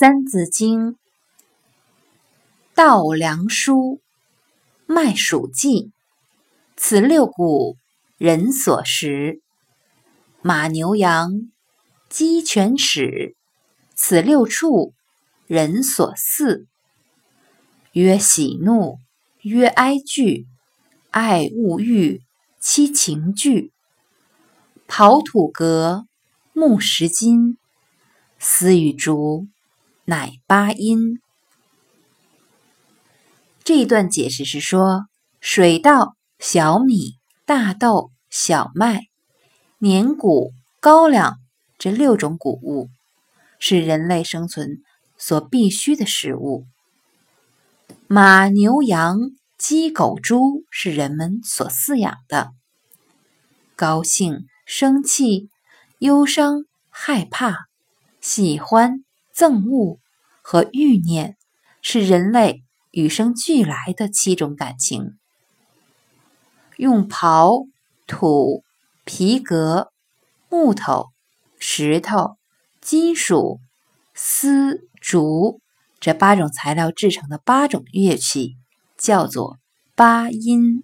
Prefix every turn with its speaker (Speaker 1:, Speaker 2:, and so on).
Speaker 1: 三字经》：稻粱菽，麦黍稷，此六谷，人所食；马牛羊，鸡犬豕，此六畜，人所饲。曰喜怒，曰哀惧，爱恶欲，七情具。刨土革，木石金，丝与竹，乃八音。这一段解释是说，水稻、小米、大豆、小麦、年谷、高粱这六种谷物是人类生存所必需的食物。马、牛、羊、鸡、狗、猪是人们所饲养的。高兴。生气、忧伤、害怕、喜欢、憎恶和欲念，是人类与生俱来的七种感情。用刨、土、皮革、木头、石头、金属、丝、竹这八种材料制成的八种乐器，叫做八音。